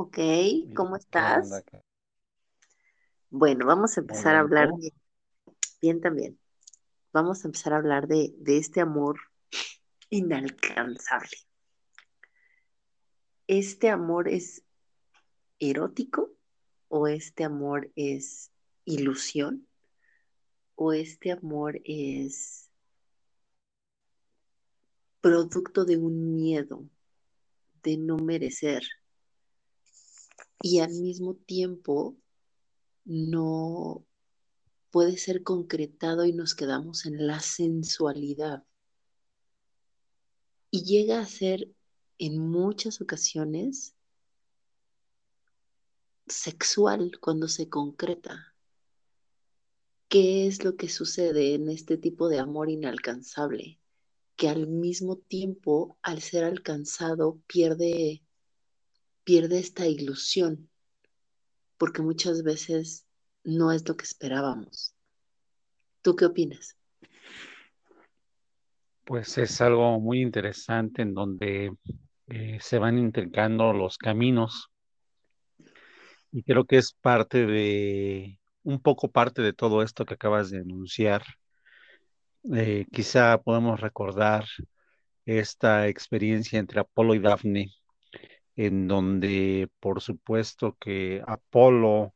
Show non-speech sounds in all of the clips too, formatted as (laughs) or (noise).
Ok, ¿cómo estás? Bueno, vamos a empezar a hablar de, bien también, vamos a empezar a hablar de, de este amor inalcanzable. ¿Este amor es erótico o este amor es ilusión o este amor es producto de un miedo de no merecer y al mismo tiempo no puede ser concretado y nos quedamos en la sensualidad. Y llega a ser en muchas ocasiones sexual cuando se concreta. ¿Qué es lo que sucede en este tipo de amor inalcanzable? Que al mismo tiempo, al ser alcanzado, pierde pierde esta ilusión, porque muchas veces no es lo que esperábamos. ¿Tú qué opinas? Pues es algo muy interesante en donde eh, se van intercando los caminos y creo que es parte de, un poco parte de todo esto que acabas de anunciar. Eh, quizá podemos recordar esta experiencia entre Apolo y Daphne en donde por supuesto que Apolo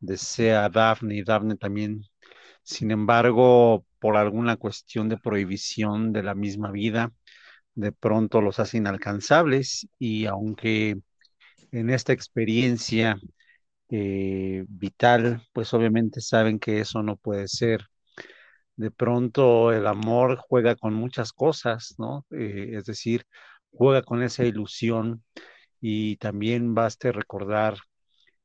desea a Daphne y Daphne también, sin embargo, por alguna cuestión de prohibición de la misma vida, de pronto los hace inalcanzables y aunque en esta experiencia eh, vital, pues obviamente saben que eso no puede ser. De pronto el amor juega con muchas cosas, ¿no? Eh, es decir, juega con esa ilusión y también baste recordar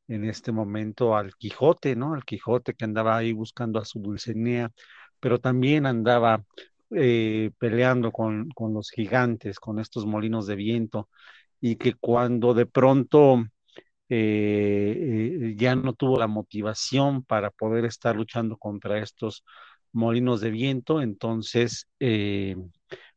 en este momento al Quijote, ¿no? Al Quijote que andaba ahí buscando a su Dulcinea, pero también andaba eh, peleando con, con, los gigantes, con estos molinos de viento, y que cuando de pronto eh, eh, ya no tuvo la motivación para poder estar luchando contra estos molinos de viento, entonces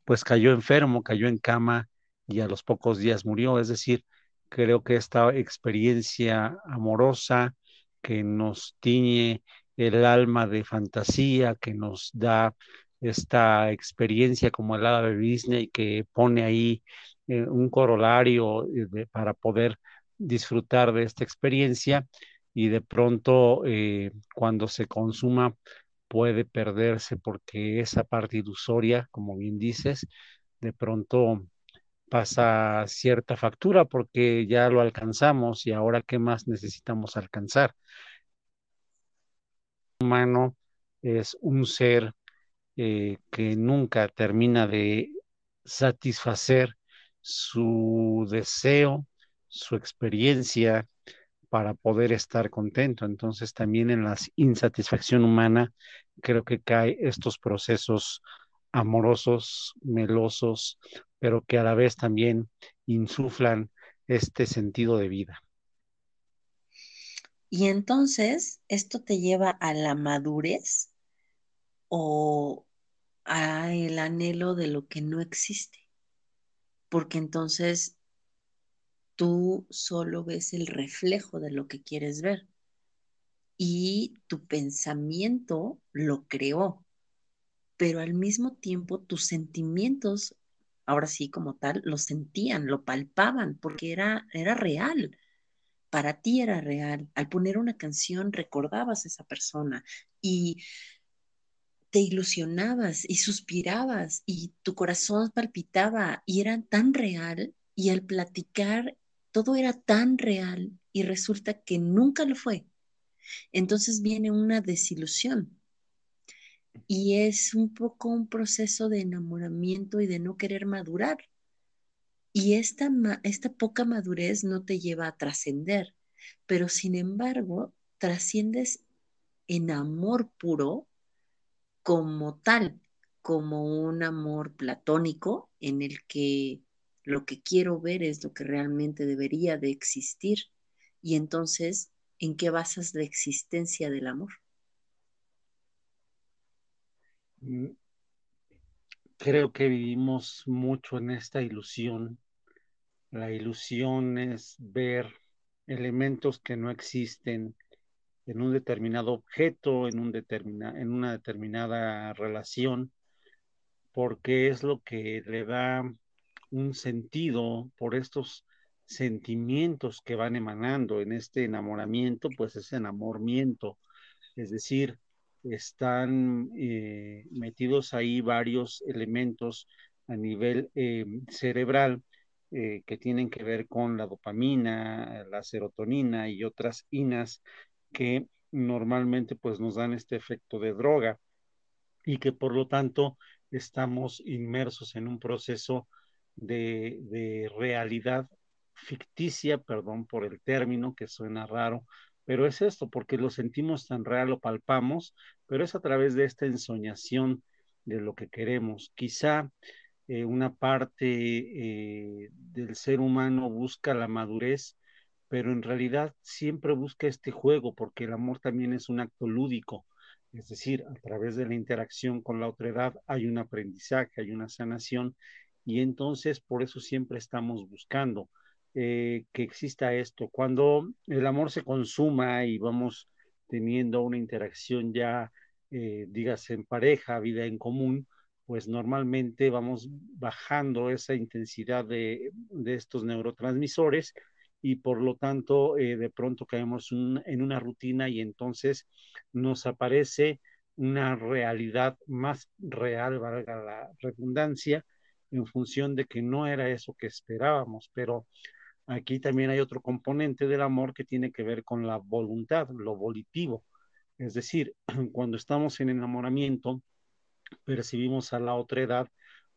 pues cayó enfermo, cayó en cama y a los pocos días murió. Es decir, creo que esta experiencia amorosa que nos tiñe el alma de fantasía, que nos da esta experiencia como el de Disney, que pone ahí eh, un corolario eh, para poder disfrutar de esta experiencia y de pronto eh, cuando se consuma puede perderse porque esa parte ilusoria, como bien dices, de pronto pasa cierta factura porque ya lo alcanzamos y ahora qué más necesitamos alcanzar. El humano es un ser eh, que nunca termina de satisfacer su deseo, su experiencia para poder estar contento. Entonces también en la insatisfacción humana creo que cae estos procesos amorosos, melosos, pero que a la vez también insuflan este sentido de vida. Y entonces, ¿esto te lleva a la madurez o a el anhelo de lo que no existe? Porque entonces tú solo ves el reflejo de lo que quieres ver y tu pensamiento lo creó, pero al mismo tiempo tus sentimientos, ahora sí como tal, lo sentían, lo palpaban, porque era, era real. Para ti era real. Al poner una canción recordabas a esa persona y te ilusionabas y suspirabas y tu corazón palpitaba y era tan real y al platicar todo era tan real y resulta que nunca lo fue. Entonces viene una desilusión y es un poco un proceso de enamoramiento y de no querer madurar. Y esta, esta poca madurez no te lleva a trascender, pero sin embargo, trasciendes en amor puro como tal, como un amor platónico en el que lo que quiero ver es lo que realmente debería de existir. Y entonces, ¿en qué basas la existencia del amor? Mm, creo que vivimos mucho en esta ilusión. La ilusión es ver elementos que no existen en un determinado objeto, en, un determina, en una determinada relación, porque es lo que le da un sentido por estos sentimientos que van emanando en este enamoramiento, pues es enamoramiento, es decir, están eh, metidos ahí varios elementos a nivel eh, cerebral eh, que tienen que ver con la dopamina, la serotonina y otras inas que normalmente pues nos dan este efecto de droga y que por lo tanto estamos inmersos en un proceso de, de realidad ficticia, perdón por el término que suena raro, pero es esto, porque lo sentimos tan real, lo palpamos, pero es a través de esta ensoñación de lo que queremos. Quizá eh, una parte eh, del ser humano busca la madurez, pero en realidad siempre busca este juego, porque el amor también es un acto lúdico. Es decir, a través de la interacción con la otra edad hay un aprendizaje, hay una sanación, y entonces por eso siempre estamos buscando eh, que exista esto. Cuando el amor se consuma y vamos teniendo una interacción ya, eh, dígase, en pareja, vida en común, pues normalmente vamos bajando esa intensidad de, de estos neurotransmisores y por lo tanto eh, de pronto caemos en una rutina y entonces nos aparece una realidad más real, valga la redundancia, en función de que no era eso que esperábamos, pero Aquí también hay otro componente del amor que tiene que ver con la voluntad, lo volitivo. Es decir, (clears throat) cuando estamos en enamoramiento, percibimos a la otra edad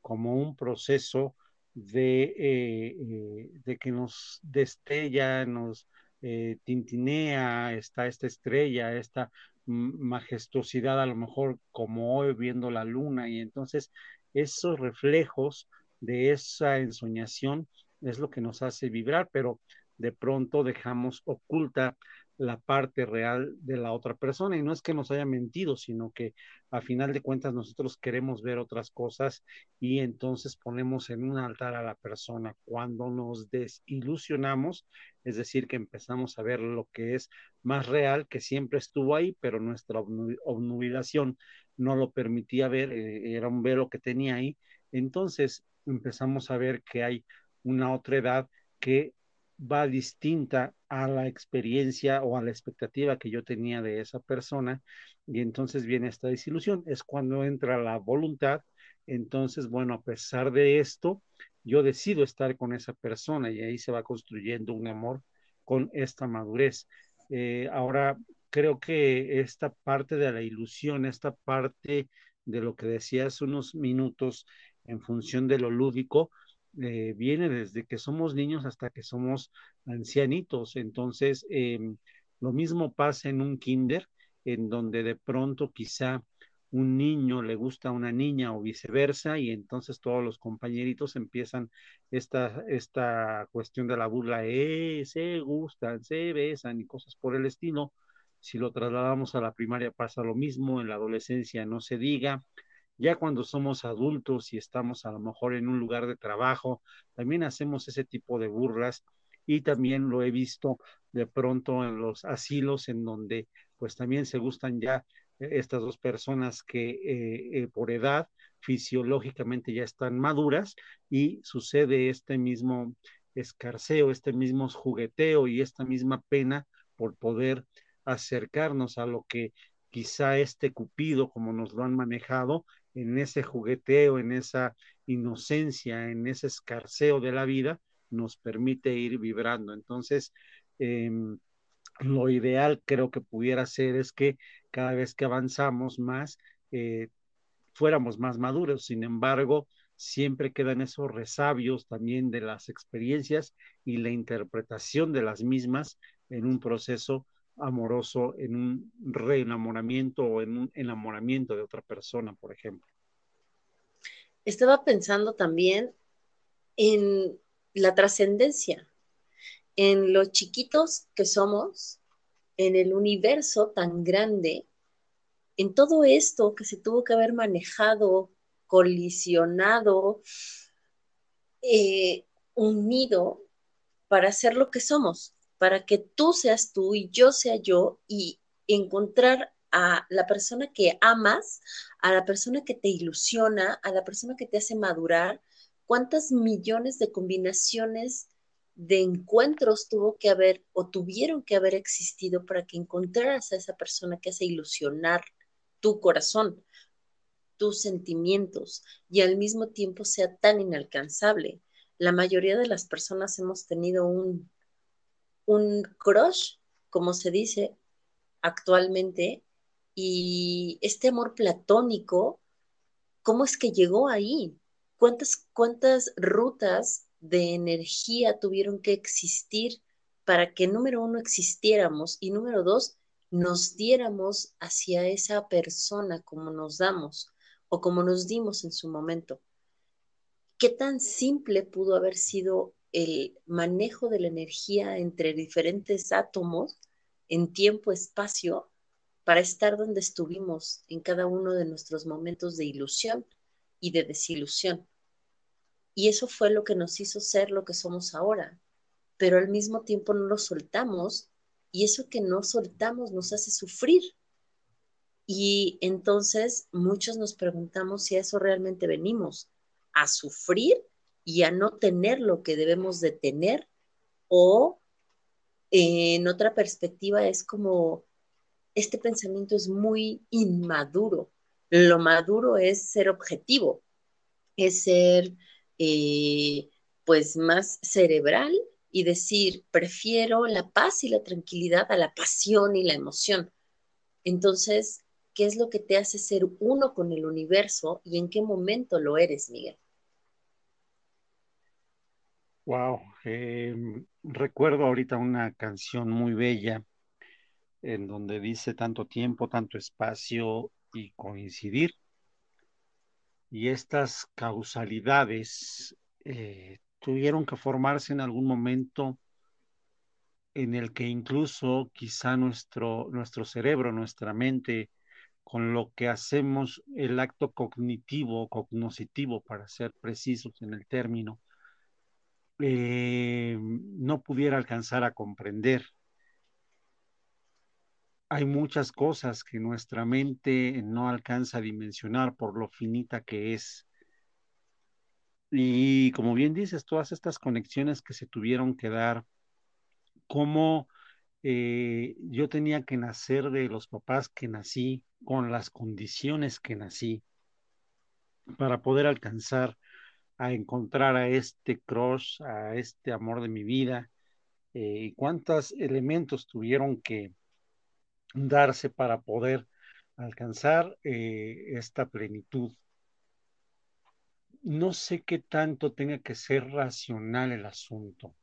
como un proceso de, eh, eh, que nos destella, nos eh, tintinea, está esta estrella, esta majestuosidad, a lo mejor como hoy viendo la luna, y entonces esos reflejos de esa ensoñación es lo que nos hace vibrar, pero de pronto dejamos oculta la parte real de la otra persona. Y no es que nos haya mentido, sino que a final de cuentas nosotros queremos ver otras cosas y entonces ponemos en un altar a la persona. Cuando nos desilusionamos, es decir, que empezamos a ver lo que es más real, que siempre estuvo ahí, pero nuestra obnubilación no lo permitía ver, eh, era un velo que tenía ahí. Entonces empezamos a ver que hay una otra edad que va distinta a la experiencia o a la expectativa que yo tenía de esa persona y entonces viene esta desilusión. Es cuando entra la voluntad. Entonces, bueno, a pesar de esto, yo decido estar con esa persona y ahí se va construyendo un amor con esta madurez. Eh, ahora, creo que esta parte de la ilusión, esta parte de lo que decías unos minutos en función de lo lúdico, eh, viene desde que somos niños hasta que somos ancianitos. Entonces, em, lo mismo pasa en un kinder, en donde de pronto quizá un niño le gusta a una niña o viceversa, y entonces todos los compañeritos empiezan esta, esta cuestión de la burla, eh, se gustan, se besan y cosas por el estilo. Si lo trasladamos a la primaria pasa lo mismo, en la adolescencia no se diga, ya cuando somos adultos y estamos a lo mejor en un lugar de trabajo, también hacemos ese tipo de burlas y también lo he visto de pronto en los asilos en donde pues también se gustan ya eh, estas dos personas que eh, eh, por edad fisiológicamente ya están maduras y sucede este mismo escarceo, este mismo jugueteo y esta misma pena por poder acercarnos a lo que quizá este cupido, como nos lo han manejado, en ese jugueteo, en esa inocencia, en ese escarceo de la vida, nos permite ir vibrando. Entonces, em, lo ideal creo que pudiera ser es que cada vez que avanzamos más, eh, fuéramos más maduros. Sin embargo, siempre quedan esos resabios también de las experiencias y la interpretación de las mismas en un proceso amoroso, en un reenamoramiento o en un enamoramiento de otra persona, por ejemplo. Estaba pensando también en la trascendencia, en los chiquitos que somos, en el universo tan grande, en todo esto que se tuvo que haber manejado, colisionado, eh, unido para ser lo que somos para que tú seas tú y yo sea yo y encontrar a la persona que amas, a la persona que te ilusiona, a la persona que te hace madurar, cuántas millones de combinaciones de encuentros tuvo que haber o tuvieron que haber existido para que encontraras a esa persona que hace ilusionar tu corazón, tus sentimientos y al mismo tiempo sea tan inalcanzable. La mayoría de las personas hemos tenido un, un crush, como se dice actualmente, y este amor platónico, ¿cómo es que llegó ahí? ¿Cuántas, cuántas rutas de energía tuvieron que existir para que número uno existiéramos y número dos nos diéramos hacia esa persona como nos damos o como nos dimos en su momento. ¿Qué tan simple pudo haber sido el manejo de la energía entre diferentes átomos en tiempo-espacio para estar donde estuvimos en cada uno de nuestros momentos de ilusión y de desilusión? Y eso fue lo que nos hizo ser lo que somos ahora. Pero al mismo tiempo no lo soltamos y eso que no soltamos nos hace sufrir. Y entonces muchos nos preguntamos si a eso realmente venimos, a sufrir y a no tener lo que debemos de tener o en otra perspectiva es como este pensamiento es muy inmaduro. Lo maduro es ser objetivo, es ser eh, pues más cerebral y decir, prefiero la paz y la tranquilidad a la pasión y la emoción. Entonces, ¿qué es lo que te hace ser uno con el universo y en qué momento lo eres, Miguel? Wow, em, recuerdo ahorita una canción muy bella en donde dice tanto tiempo, tanto espacio y coincidir. Y estas causalidades eh, tuvieron que formarse en algún momento en el que incluso quizá nuestro, nuestro cerebro, nuestra mente, con lo que hacemos el acto cognitivo, cognoscitivo, para ser precisos en el término, eh, no pudiera alcanzar a comprender hay muchas cosas que nuestra mente no alcanza a dimensionar por lo finita que es. Y como bien dices, todas estas conexiones que se tuvieron que dar, cómo eh, yo tenía que nacer de los papás que nací, con las condiciones que nací, para poder alcanzar a encontrar a este crush, a este amor de mi vida, eh, y cuántos elementos tuvieron que, darse para poder alcanzar eh, esta plenitud. No sé qué tanto tenga que ser racional el asunto.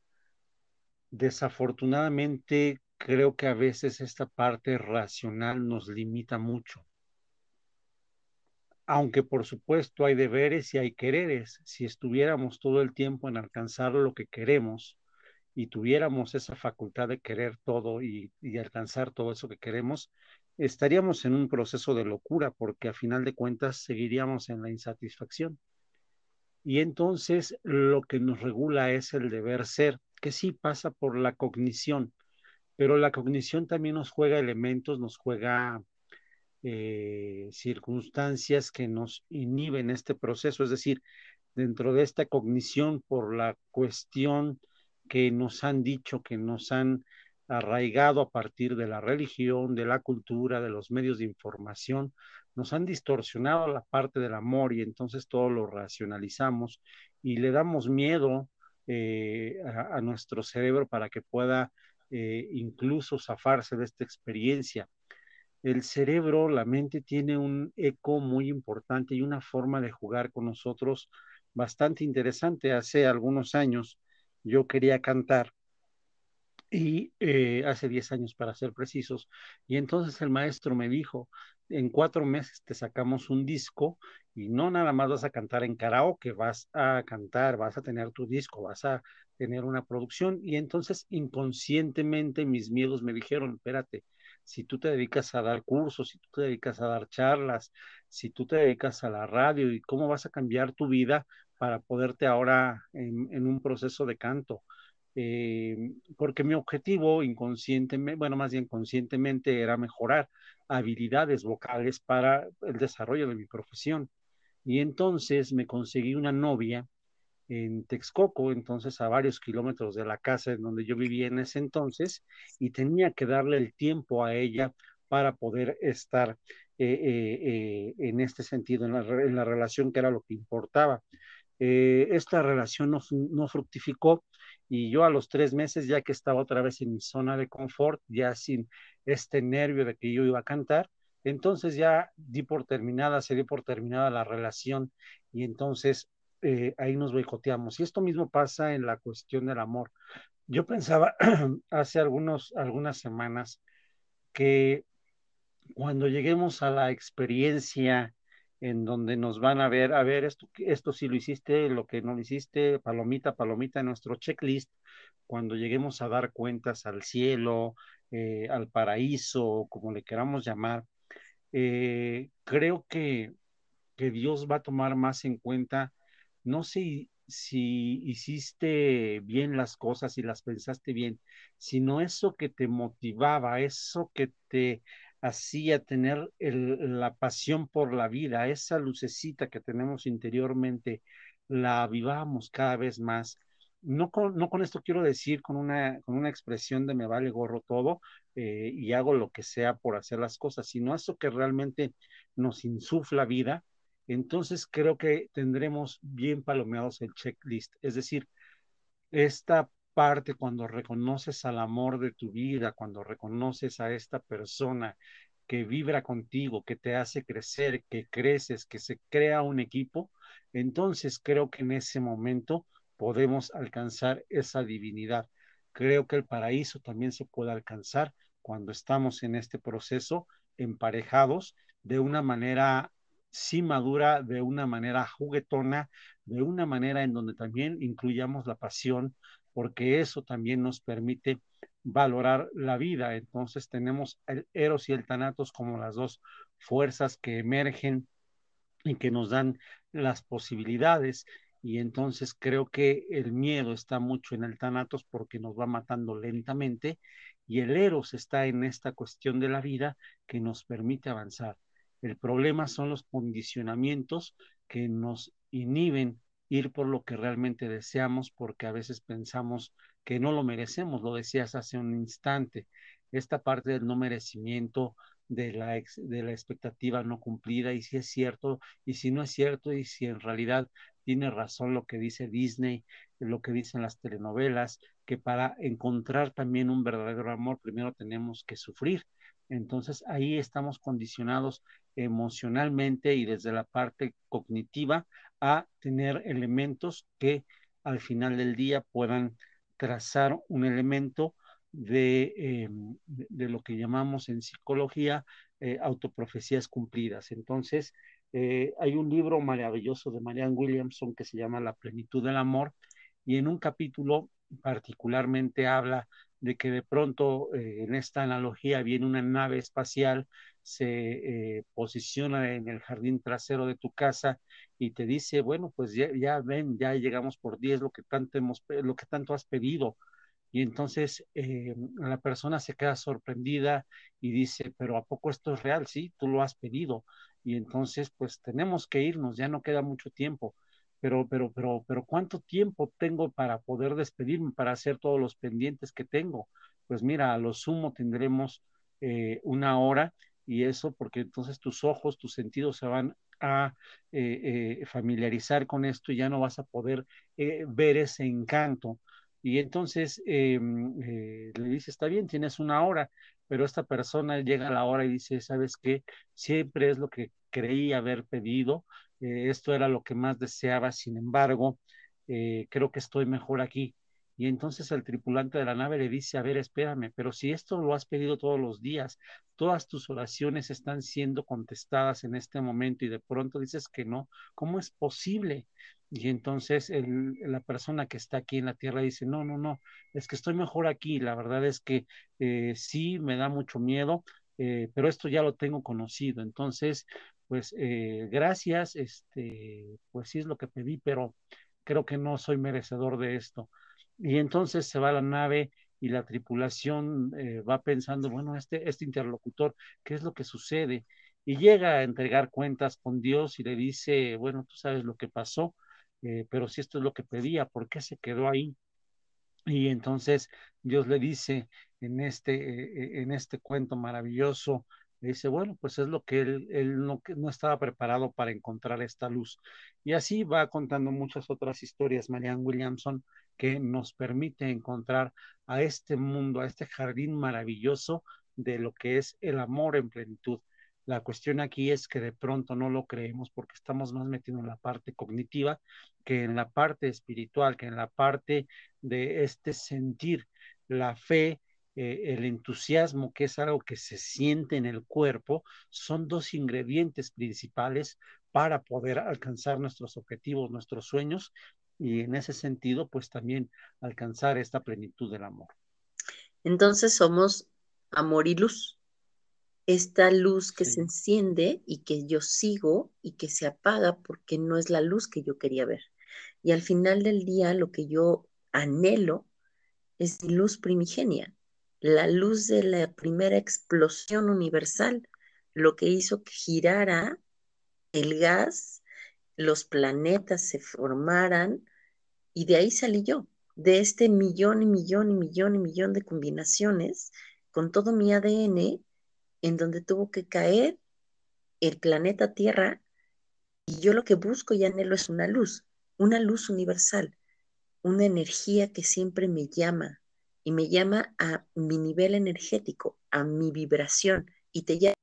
Desafortunadamente, creo que a veces esta parte racional nos limita mucho. Aunque por supuesto hay deberes y hay quereres, si estuviéramos todo el tiempo en alcanzar lo que queremos, y tuviéramos esa facultad de querer todo y, alcanzar todo eso que queremos, estaríamos en un proceso de locura porque a final de cuentas seguiríamos en la insatisfacción. Y entonces lo que nos regula es el deber ser, que sí pasa por la cognición, pero la cognición también nos juega elementos, nos juega eh, circunstancias que nos inhiben este proceso, es decir, dentro de esta cognición por la cuestión que nos han dicho, que nos han arraigado a partir de la religión, de la cultura, de los medios de información, nos han distorsionado la parte del amor y entonces todo lo racionalizamos y le damos miedo eh, a, nuestro cerebro para que pueda eh, incluso zafarse de esta experiencia. El cerebro, la mente tiene un eco muy importante y una forma de jugar con nosotros bastante interesante. Hace algunos años, yo quería cantar y eh, hace 10 años para ser precisos, y entonces el maestro me dijo, en cuatro meses te sacamos un disco y no nada más vas a cantar en karaoke, vas a cantar, vas a tener tu disco, vas a tener una producción y entonces inconscientemente mis miedos me dijeron, espérate, si tú te dedicas a dar cursos, si tú te dedicas a dar charlas, si tú te dedicas a la radio y cómo vas a cambiar tu vida para poderte ahora en, un proceso de canto. eh, porque mi objetivo inconscientemente, bueno, más bien conscientemente era mejorar habilidades vocales para el desarrollo de mi profesión. Y entonces me conseguí una novia en Texcoco, entonces a varios kilómetros de la casa en donde yo vivía en ese entonces, y tenía que darle el tiempo a ella para poder estar eh, eh, eh, en este sentido, en la, relación que era lo que importaba. esta relación no, no fructificó y yo a los tres meses, ya que estaba otra vez en mi zona de confort, ya sin este nervio de que yo iba a cantar, entonces ya di por terminada, se dio por terminada la relación y entonces eh, ahí nos boicoteamos. Y esto mismo pasa en la cuestión del amor. Yo pensaba (clears throat) hace algunos, algunas semanas que cuando lleguemos a la experiencia en donde nos van a ver, a ver, esto, esto sí lo hiciste, lo que no lo hiciste, palomita, palomita en nuestro checklist, cuando lleguemos a dar cuentas al cielo, eh, al paraíso, como le queramos llamar, eh, creo que, que Dios va a tomar más en cuenta no sé si hiciste bien las cosas y las pensaste bien, sino eso que te motivaba, eso que te hacía tener la pasión por la vida, esa lucecita que tenemos interiormente, la avivamos cada vez más. No con, no con esto quiero decir con una, con una expresión de me vale gorro todo eh, y hago lo que sea por hacer las cosas, sino eso que realmente nos insufla vida, entonces creo que tendremos bien palomeados el checklist. Es decir, esta parte cuando reconoces al amor de tu vida, cuando reconoces a esta persona que vibra contigo, que te hace crecer, que creces, que se crea un equipo, entonces creo que en ese momento podemos alcanzar esa divinidad. Creo que el paraíso también se puede alcanzar cuando estamos en este proceso emparejados de una manera sí madura de una manera juguetona, de una manera en donde también incluyamos la pasión, porque eso también nos permite valorar la vida. Entonces tenemos el Eros y el Thanatos como las dos fuerzas que emergen y que nos dan las posibilidades. Y entonces creo que el miedo está mucho en el Thanatos porque nos va matando lentamente y el Eros está en esta cuestión de la vida que nos permite avanzar. El problema son los condicionamientos que nos inhiben ir por lo que realmente deseamos porque a veces pensamos que no lo merecemos, lo decías hace un instante. Esta parte del no merecimiento, de la, de la expectativa no cumplida, y si es cierto, y si no es cierto, y si en realidad tiene razón lo que dice Disney, lo que dicen las telenovelas, que para encontrar también un verdadero amor primero tenemos que sufrir. Entonces ahí estamos condicionados emocionalmente y desde la parte cognitiva a tener elementos que al final del día puedan trazar un elemento de, eh, de, lo que llamamos en psicología eh, autoprofecías cumplidas. Entonces, eh, hay un libro maravilloso de Marianne Williamson que se llama La plenitud del amor y en un capítulo particularmente habla de que de pronto eh, en esta analogía viene una nave espacial, se eh, posiciona en el jardín trasero de tu casa y te dice, bueno, pues ya, ven, ya llegamos por 10, lo que tanto hemos, lo que tanto has pedido. Y entonces eh, la persona se queda sorprendida y dice, pero ¿a poco esto es real? Sí, tú lo has pedido. Y entonces, pues tenemos que irnos, ya no queda mucho tiempo pero, pero, pero, pero ¿cuánto tiempo tengo para poder despedirme, para hacer todos los pendientes que tengo? Pues mira, a lo sumo tendremos eh, una hora y eso porque entonces tus ojos, tus sentidos se van a eh, eh, familiarizar con esto y ya no vas a poder ver ese encanto. Y entonces em, le dice, está bien, tienes una hora, pero esta persona llega a la hora y dice, ¿sabes qué? Siempre es lo que creí haber pedido, eh, esto era lo que más deseaba, sin embargo, eh, creo que estoy mejor aquí. Y entonces el tripulante de la nave le dice, a ver, espérame, pero si esto lo has pedido todos los días, todas tus oraciones están siendo contestadas en este momento y de pronto dices que no, ¿cómo es posible? Y entonces la persona que está aquí en la tierra dice, no, no, no, es que estoy mejor aquí, la verdad es que eh, sí, me da mucho miedo, pero esto ya lo tengo conocido. Entonces, pues eh, gracias, este, pues sí es lo que pedí, pero creo que no soy merecedor de esto. Y entonces se va a la nave y la tripulación eh, va pensando, bueno, este, este interlocutor, ¿qué es lo que sucede? Y llega a entregar cuentas con Dios y le dice, bueno, tú sabes lo que pasó, eh, pero si esto es lo que pedía, ¿por qué se quedó ahí? Y entonces Dios le dice en este, en este cuento maravilloso, dice, bueno, pues es lo que él, él no, no, estaba preparado para encontrar esta luz. Y así va contando muchas otras historias, Marianne Williamson, que nos permite encontrar a este mundo, a este jardín maravilloso de lo que es el amor en plenitud. La cuestión aquí es que de pronto no lo creemos porque estamos más metidos en la parte cognitiva que en la parte espiritual, que en la parte de este sentir, la fe, eh, el entusiasmo, que es algo que se siente en el cuerpo, son dos ingredientes principales para poder alcanzar nuestros objetivos, nuestros sueños y en ese sentido, pues también alcanzar esta plenitud del amor. Entonces somos amor y luz. Esta luz que sí. se enciende y que yo sigo y que se apaga porque no es la luz que yo quería ver. Y al final del día lo que yo anhelo es luz primigenia, la luz de la primera explosión universal, lo que hizo que girara el gas, los planetas se formaran y de ahí salí yo, de este millón y millón y millón y millón de combinaciones con todo mi ADN en donde tuvo que caer el planeta Tierra y yo lo que busco y anhelo es una luz, una luz universal, una energía que siempre me llama y me llama a mi nivel energético, a mi vibración y te llama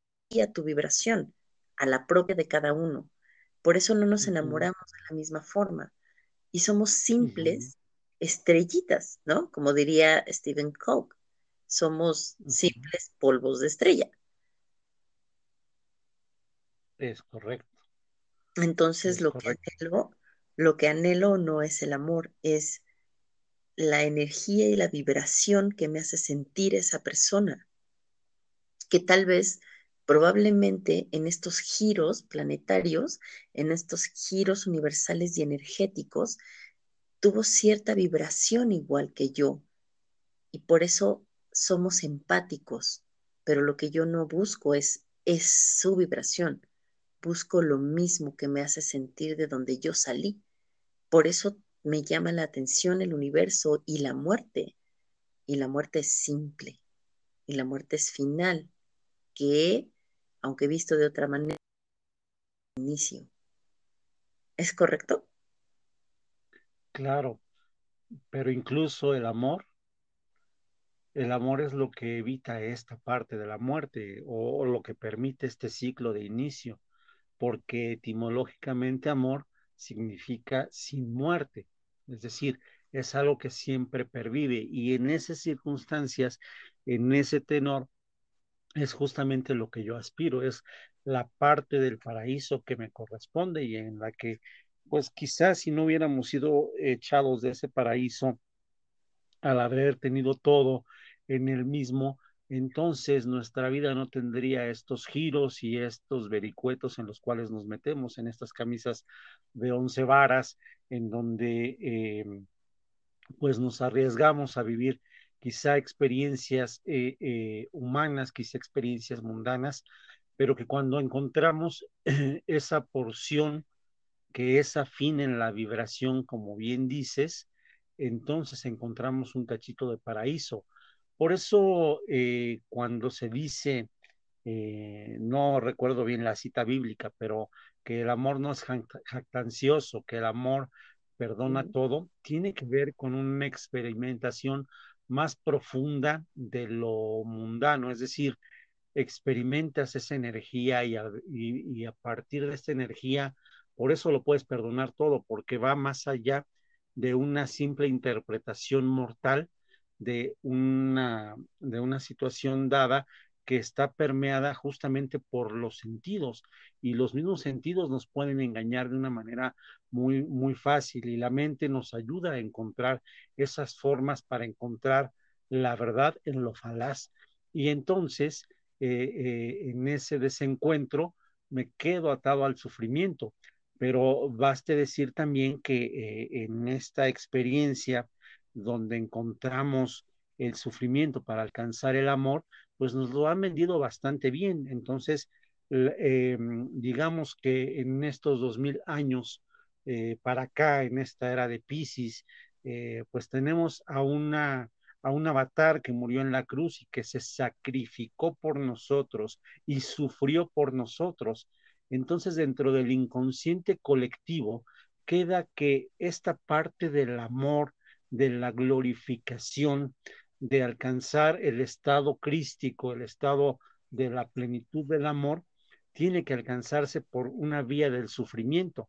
a tu vibración, a la propia de cada uno. Por eso no nos enamoramos de la misma forma y somos simples estrellitas, ¿no? Como diría Stephen Coke, somos simples polvos de estrella. Es correcto. Entonces es lo correcto. que anhelo, lo que anhelo no es el amor, es la energía y la vibración que me hace sentir esa persona, que tal vez probablemente en estos giros planetarios, en estos giros universales y energéticos, tuvo cierta vibración igual que yo. Y por eso somos empáticos, pero lo que yo no busco es, es su vibración. Busco lo mismo que me hace sentir de donde yo salí. Por eso me llama la atención el universo y la muerte. Y la muerte es simple. Y la muerte es final, que aunque visto de otra manera, inicio. ¿Es correcto? Claro, pero incluso el amor, el amor es lo que evita esta parte de la muerte o, o lo que permite este ciclo de inicio, porque etimológicamente amor significa sin muerte, es decir, es algo que siempre pervive y en esas circunstancias, en ese tenor, es justamente lo que yo aspiro, es la parte del paraíso que me corresponde y en la que, pues quizás si no hubiéramos sido echados de ese paraíso al haber tenido todo en el mismo, entonces nuestra vida no tendría estos giros y estos vericuetos en los cuales nos metemos en estas camisas de once varas, en donde eh, pues nos arriesgamos a vivir quizá experiencias eh, eh, humanas, quizá experiencias mundanas, pero que cuando encontramos (clears throat) esa porción que es afín en la vibración, como bien dices, entonces encontramos un cachito de paraíso. Por eso eh, cuando se dice, eh, no recuerdo bien la cita bíblica, pero que el amor no es jactancioso, que el amor perdona todo, tiene que ver con una experimentación más profunda de lo mundano, es decir, experimentas esa energía y a, y, y a, partir de esta energía, por eso lo puedes perdonar todo, porque va más allá de una simple interpretación mortal de una, de una situación dada que está permeada justamente por los sentidos y los mismos sentidos nos pueden engañar de una manera muy, muy fácil y la mente nos ayuda a encontrar esas formas para encontrar la verdad en lo falaz. Y entonces, eh, eh, en ese desencuentro, me quedo atado al sufrimiento. Pero baste decir también que eh, en esta experiencia donde encontramos el sufrimiento para alcanzar el amor, pues nos lo han vendido bastante bien. Entonces, eh, digamos que en estos dos mil años eh, para acá, en esta era de Pisces, eh, pues tenemos a una a un avatar que murió en la cruz y que se sacrificó por nosotros y sufrió por nosotros. Entonces, dentro del inconsciente colectivo, queda que esta parte del amor, de la glorificación, de alcanzar el estado crístico, el estado de la plenitud del amor, tiene que alcanzarse por una vía del sufrimiento.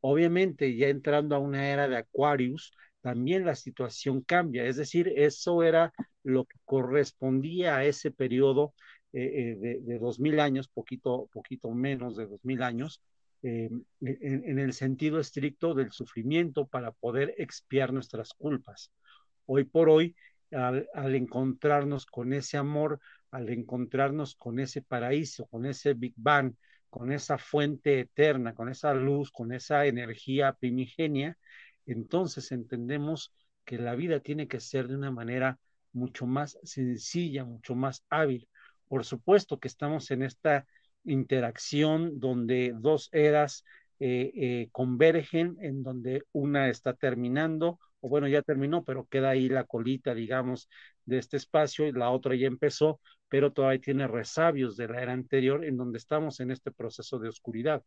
Obviamente, ya entrando a una era de Aquarius, también la situación cambia. Es decir, eso era lo que correspondía a ese periodo eh, eh, de, dos mil años, poquito, poquito menos de dos mil años, eh, en, el sentido estricto del sufrimiento para poder expiar nuestras culpas. Hoy por hoy, al, al encontrarnos con ese amor, al encontrarnos con ese paraíso, con ese Big Bang, con esa fuente eterna, con esa luz, con esa energía primigenia, entonces entendemos que la vida tiene que ser de una manera mucho más sencilla, mucho más hábil. Por supuesto que estamos en esta interacción donde dos eras eh, eh, convergen, en donde una está terminando, o bueno, ya terminó, pero queda ahí la colita, digamos, de este espacio, y la otra ya empezó, pero todavía tiene resabios de la era anterior, en donde estamos en este proceso de oscuridad.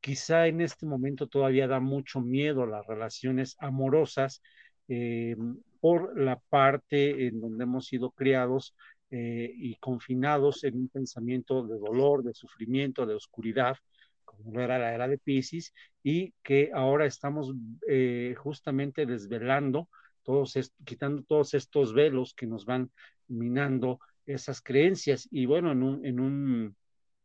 Quizá en este momento todavía da mucho miedo las relaciones amorosas eh, por la parte en donde hemos sido criados eh, y confinados en un pensamiento de dolor, de sufrimiento, de oscuridad, como no era la era de Pisces, y que ahora estamos eh, justamente desvelando, todos quitando todos estos velos que nos van minando esas creencias. Y bueno, en un, en un,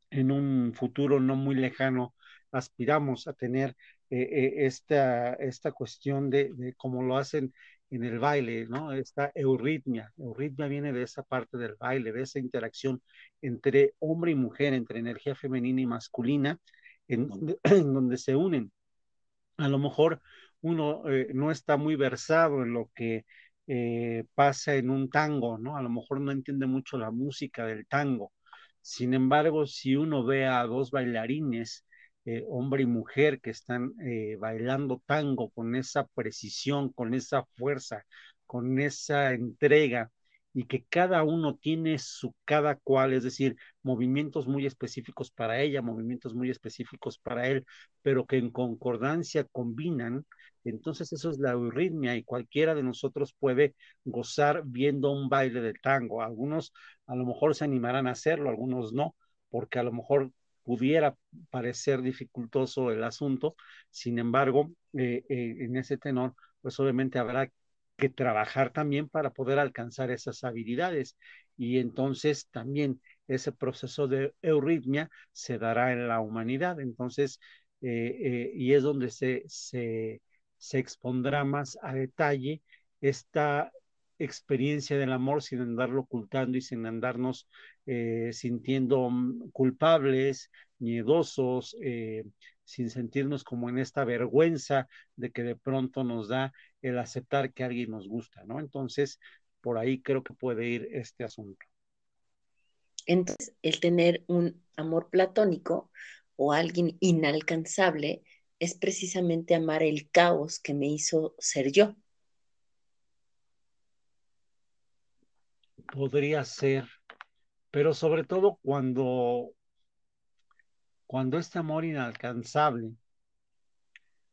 en un futuro no muy lejano, aspiramos a tener eh, eh, esta, esta cuestión de, de cómo lo hacen en el baile, ¿no? Esta euritmia. Euritmia viene de esa parte del baile, de esa interacción entre hombre y mujer, entre energía femenina y masculina, en, (clears throat) en donde se unen. A lo mejor uno eh, no está muy versado en lo que eh, pasa en un tango, ¿no? A lo mejor no entiende mucho la música del tango. Sin embargo, si uno ve a dos bailarines eh, hombre y mujer que están eh, bailando tango con esa precisión, con esa fuerza, con esa entrega y que cada uno tiene su cada cual, es decir, movimientos muy específicos para ella, movimientos muy específicos para él, pero que en concordancia combinan, entonces eso es la euritmia y cualquiera de nosotros puede gozar viendo un baile de tango. Algunos a lo mejor se animarán a hacerlo, algunos no, porque a lo mejor pudiera parecer dificultoso el asunto, sin embargo, eh, eh, en ese tenor, pues obviamente habrá que trabajar también para poder alcanzar esas habilidades y entonces también ese proceso de euritmia se dará en la humanidad. Entonces, eh, y es donde se, se expondrá más a detalle esta experiencia del amor sin andarlo ocultando y sin andarnos eh, sintiendo mm, culpables, miedosos, eh, sin sentirnos como en esta vergüenza de que de pronto nos da el aceptar que alguien nos gusta, ¿no? Entonces, por ahí creo que puede ir este asunto. Entonces, el tener un amor platónico o alguien inalcanzable es precisamente amar el caos que me hizo ser yo. Podría ser, pero sobre todo cuando, cuando este amor inalcanzable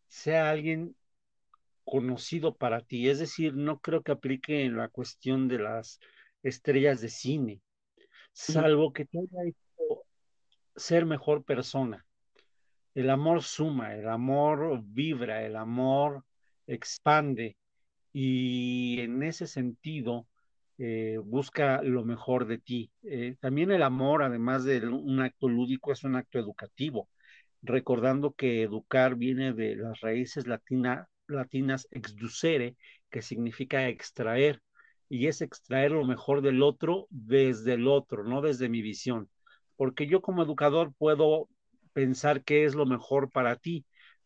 sea alguien conocido para ti, es decir, no creo que aplique en la cuestión de las estrellas de cine, salvo que te haya hecho ser mejor persona. El amor suma, el amor vibra, el amor expande y en ese sentido, eh, busca lo mejor de ti. Eh, también el amor, además de un acto lúdico, es un acto educativo, recordando que educar viene de las raíces latina, latinas exducere, que significa extraer, y es extraer lo mejor del otro desde el otro, no desde mi visión, porque yo como educador puedo pensar qué es lo mejor para ti,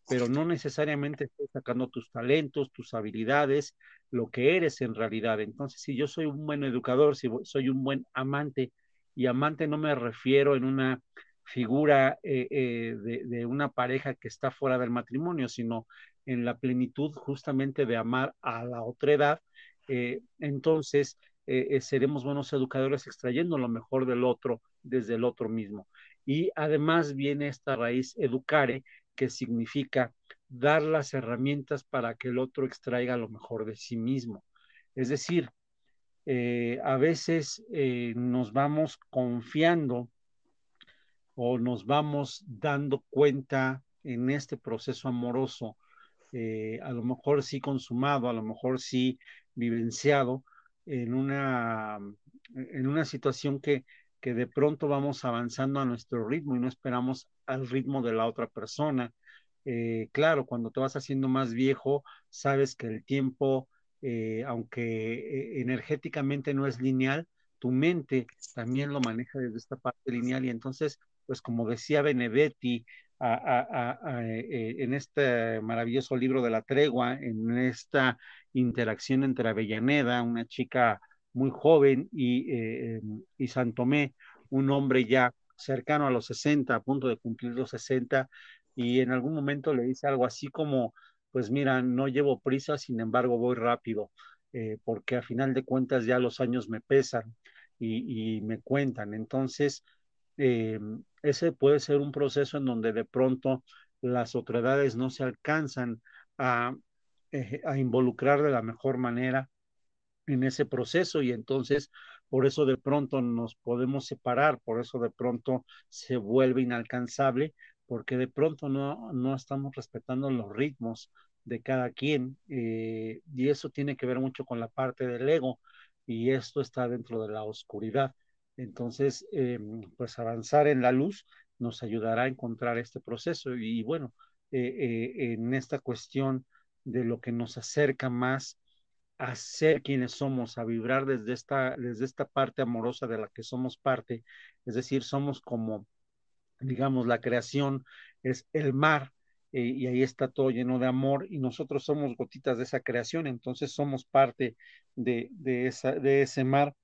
pero no necesariamente estoy sacando tus talentos, tus habilidades, lo que eres en realidad. Entonces, si yo soy un buen educador, si soy un buen amante, y amante no me refiero en una figura eh, eh, de, una pareja que está fuera del matrimonio, sino en la plenitud justamente de amar a la otra edad, eh, entonces seremos buenos educadores extrayendo lo mejor del otro desde el otro mismo. Y además viene esta raíz educare, que significa dar las herramientas para que el otro extraiga lo mejor de sí mismo. Es decir, eh, a veces eh, nos vamos confiando o nos vamos dando cuenta en este proceso amoroso, eh, a lo mejor sí consumado, a lo mejor sí vivenciado, en una, en una situación que, que de pronto vamos avanzando a nuestro ritmo y no esperamos al ritmo de la otra persona. Eh, claro, cuando te vas haciendo más viejo, sabes que el tiempo, eh, aunque eh, energéticamente no es lineal, tu mente también lo maneja desde esta parte lineal. Y entonces, pues como decía Benedetti en este maravilloso libro de la tregua, en esta interacción entre Avellaneda, una chica muy joven, y, eh, y Santomé, un hombre ya cercano a los 60, a punto de cumplir los 60, y en algún momento le dice algo así como, pues mira, no llevo prisa, sin embargo voy rápido, eh, porque a final de cuentas ya los años me pesan y, me cuentan. Entonces, eh, ese puede ser un proceso en donde de pronto las otredades no se alcanzan a, eh, a involucrar de la mejor manera en ese proceso y entonces por eso de pronto nos podemos separar, por eso de pronto se vuelve inalcanzable, porque de pronto no, no estamos respetando los ritmos de cada quien eh, y eso tiene que ver mucho con la parte del ego y esto está dentro de la oscuridad. Entonces, eh, pues avanzar en la luz nos ayudará a encontrar este proceso y bueno, eh, eh, en esta cuestión de lo que nos acerca más a ser quienes somos, a vibrar desde esta, desde esta parte amorosa de la que somos parte, es decir, somos como, digamos, la creación es el mar, eh, y ahí está todo lleno de amor, y nosotros somos gotitas de esa creación, entonces somos parte de, de, esa, de ese mar,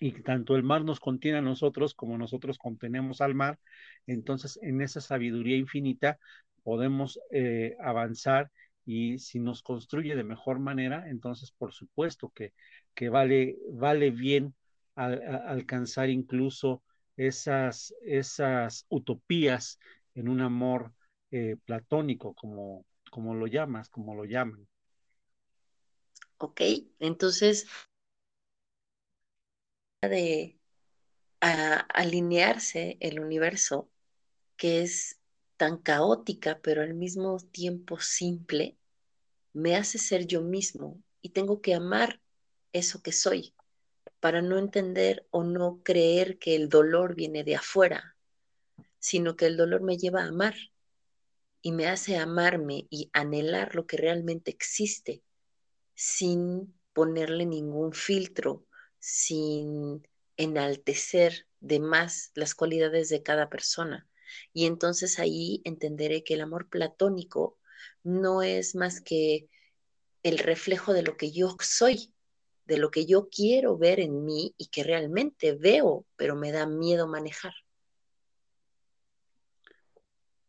y tanto el mar nos contiene a nosotros como nosotros contenemos al mar, entonces en esa sabiduría infinita podemos eh, avanzar y si nos construye de mejor manera, entonces por supuesto que, que vale, vale bien alcanzar incluso esas, esas utopías en un amor eh, platónico, como, como lo llamas, como lo llaman. Ok, entonces de alinearse el universo, que es tan caótica, pero al mismo tiempo simple, me hace ser yo mismo y tengo que amar eso que soy para no entender o no creer que el dolor viene de afuera, sino que el dolor me lleva a amar y me hace amarme y anhelar lo que realmente existe sin ponerle ningún filtro, sin enaltecer de más las cualidades de cada persona. Y entonces ahí entenderé que el amor platónico no es más que el reflejo de lo que yo soy, de lo que yo quiero ver en mí y que realmente veo, pero me da miedo manejar.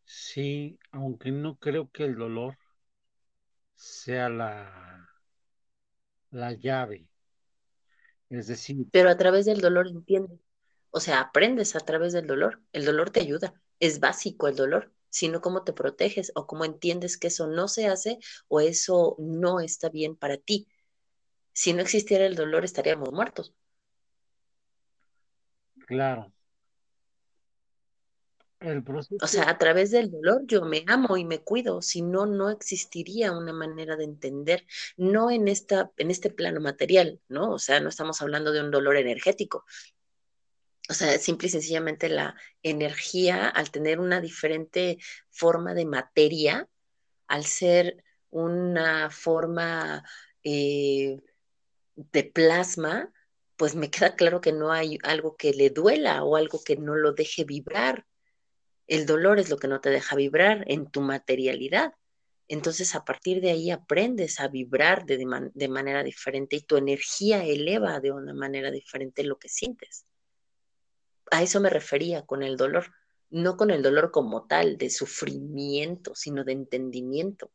Sí, aunque no creo que el dolor sea la, la llave. Es decir, pero a través del dolor entiendes. O sea, aprendes a través del dolor. El dolor te ayuda. Es básico el dolor sino cómo te proteges o cómo entiendes que eso no se hace o eso no está bien para ti. Si no existiera el dolor, estaríamos muertos. Claro. El proceso... O sea, a través del dolor yo me amo y me cuido, si no, no existiría una manera de entender, no en, esta, en este plano material, ¿no? O sea, no estamos hablando de un dolor energético, o sea, simple y sencillamente la energía, al tener una diferente forma de materia, al ser una forma eh, de plasma, pues me queda claro que no hay algo que le duela o algo que no lo deje vibrar. El dolor es lo que no te deja vibrar en tu materialidad. Entonces, a partir de ahí aprendes a vibrar de, de, manera diferente y tu energía eleva de una manera diferente lo que sientes. A eso me refería con el dolor, no con el dolor como tal, de sufrimiento, sino de entendimiento.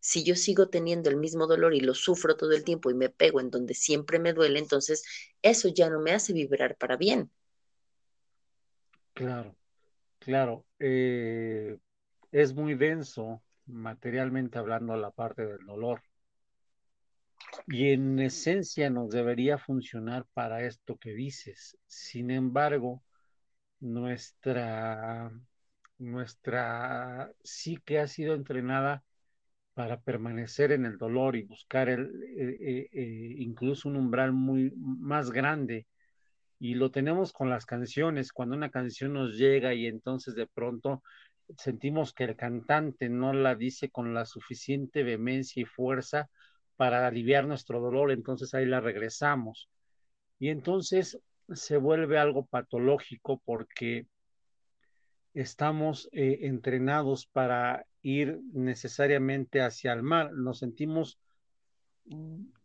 Si yo sigo teniendo el mismo dolor y lo sufro todo el tiempo y me pego en donde siempre me duele, entonces eso ya no me hace vibrar para bien. Claro, claro. Eh, es muy denso materialmente hablando la parte del dolor. Y en esencia nos debería funcionar para esto que dices. Sin embargo, nuestra, nuestra psique ha sido entrenada para permanecer en el dolor y buscar el, eh, eh, eh, incluso un umbral muy más grande. Y lo tenemos con las canciones, cuando una canción nos llega y entonces de pronto sentimos que el cantante no la dice con la suficiente vehemencia y fuerza para aliviar nuestro dolor, entonces ahí la regresamos. Y entonces se vuelve algo patológico porque estamos entrenados para ir necesariamente hacia el mar. Nos sentimos,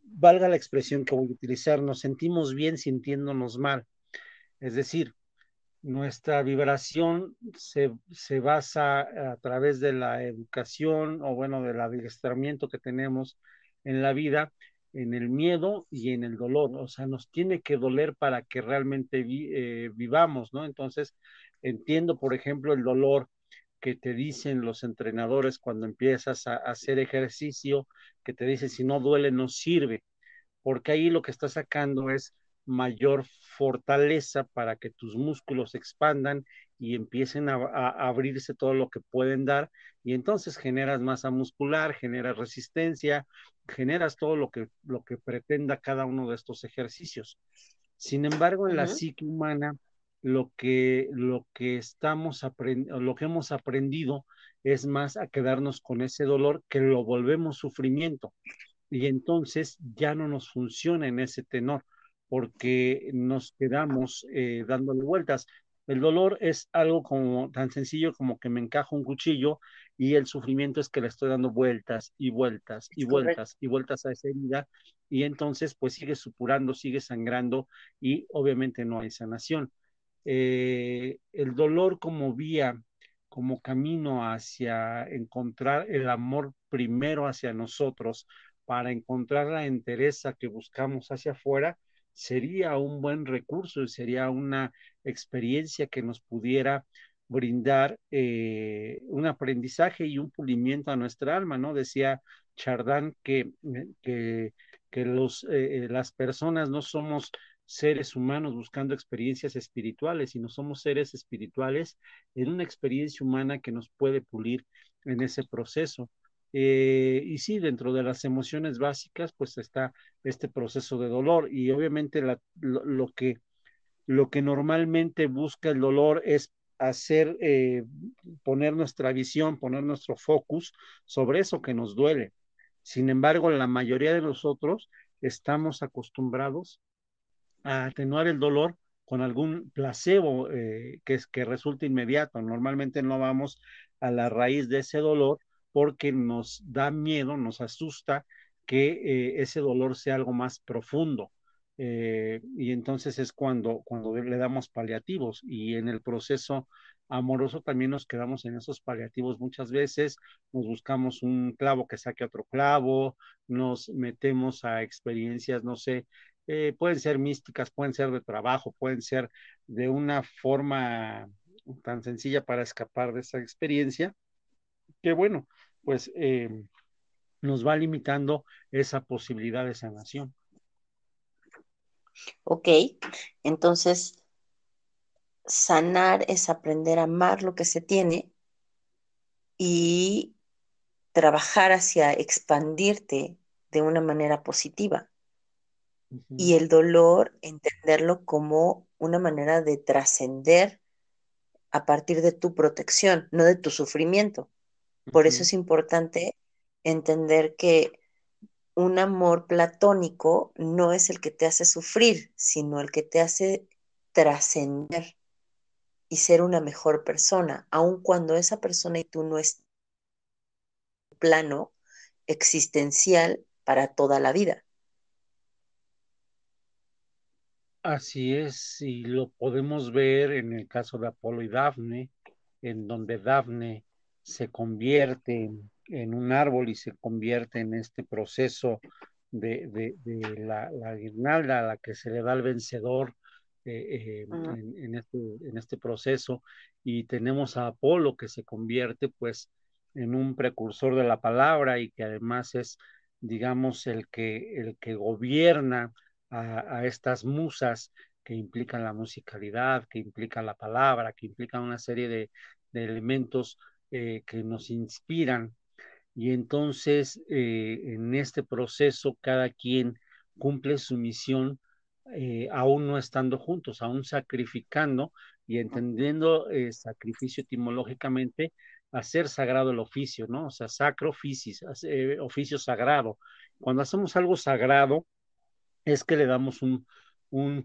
valga la expresión que voy a utilizar, nos sentimos bien sintiéndonos mal. Es decir, nuestra vibración se, se, basa a través de la educación o bueno, del adiestramiento que tenemos en la vida, en el miedo y en el dolor. O sea, nos tiene que doler para que realmente eh, vivamos, ¿no? Entonces, entiendo, por ejemplo, el dolor que te dicen los entrenadores cuando empiezas a hacer ejercicio, que te dicen si no duele no sirve, porque ahí lo que está sacando es mayor fortaleza para que tus músculos expandan y empiecen a, abrirse todo lo que pueden dar y entonces generas masa muscular, generas resistencia, generas todo lo que, lo que pretenda cada uno de estos ejercicios. Sin embargo, en la psique humana, lo que, lo que estamos lo que hemos aprendido es más a quedarnos con ese dolor que lo volvemos sufrimiento. Y entonces ya no nos funciona en ese tenor porque nos quedamos eh, dándole vueltas. El dolor es algo como tan sencillo como que me encajo un cuchillo y el sufrimiento es que le estoy dando vueltas y vueltas y vueltas y vueltas a esa herida y entonces pues sigue supurando, sigue sangrando y obviamente no hay sanación. Eh, el dolor como vía, como camino hacia encontrar el amor primero hacia nosotros, para encontrar la entereza que buscamos hacia afuera, sería un buen recurso y sería una experiencia que nos pudiera brindar eh, un aprendizaje y un pulimiento a nuestra alma, ¿no? Decía Chardán que, que, que los, eh, las personas no somos seres humanos buscando experiencias espirituales, sino somos seres espirituales en una experiencia humana que nos puede pulir en ese proceso. Eh, y sí, dentro de las emociones básicas, pues está este proceso de dolor y obviamente lo, que, lo que normalmente busca el dolor es hacer, eh, poner nuestra visión, poner nuestro focus sobre eso que nos duele. Sin embargo, la mayoría de nosotros estamos acostumbrados a atenuar el dolor con algún placebo eh, que, es, que resulta inmediato. Normalmente no vamos a la raíz de ese dolor porque nos da miedo, nos asusta que eh, ese dolor sea algo más profundo. Eh, y entonces es cuando, cuando le damos paliativos y en el proceso amoroso también nos quedamos en esos paliativos muchas veces, nos buscamos un clavo que saque otro clavo, nos metemos a experiencias, no sé, eh, pueden ser místicas, pueden ser de trabajo, pueden ser de una forma tan sencilla para escapar de esa experiencia, que bueno, pues eh, nos va limitando esa posibilidad de sanación. Ok, entonces sanar es aprender a amar lo que se tiene y trabajar hacia expandirte de una manera positiva. Y el dolor, entenderlo como una manera de trascender a partir de tu protección, no de tu sufrimiento. Por eso es importante entender que un amor platónico no es el que te hace sufrir, sino el que te hace trascender. y ser una mejor persona, aun cuando esa persona y tú no es plano existencial para toda la vida. Así es, y lo podemos ver en el caso de Apolo y Dafne, en donde Dafne se convierte en, un árbol y se convierte en este proceso de, la, guirnalda a la que se le da al vencedor eh, eh, en, este, en este proceso. Y tenemos a Apolo que se convierte pues en un precursor de la palabra y que además es, digamos, el que, el que gobierna a, estas musas que implican la musicalidad, que implican la palabra, que implican una serie de, elementos eh, que nos inspiran. Y entonces, eh, en este proceso, cada quien cumple su misión, eh, aún no estando juntos, aún sacrificando y entendiendo sacrificio etimológicamente, hacer sagrado el oficio, ¿no? O sea, sacro oficio sagrado. Cuando hacemos algo sagrado, es que le damos un,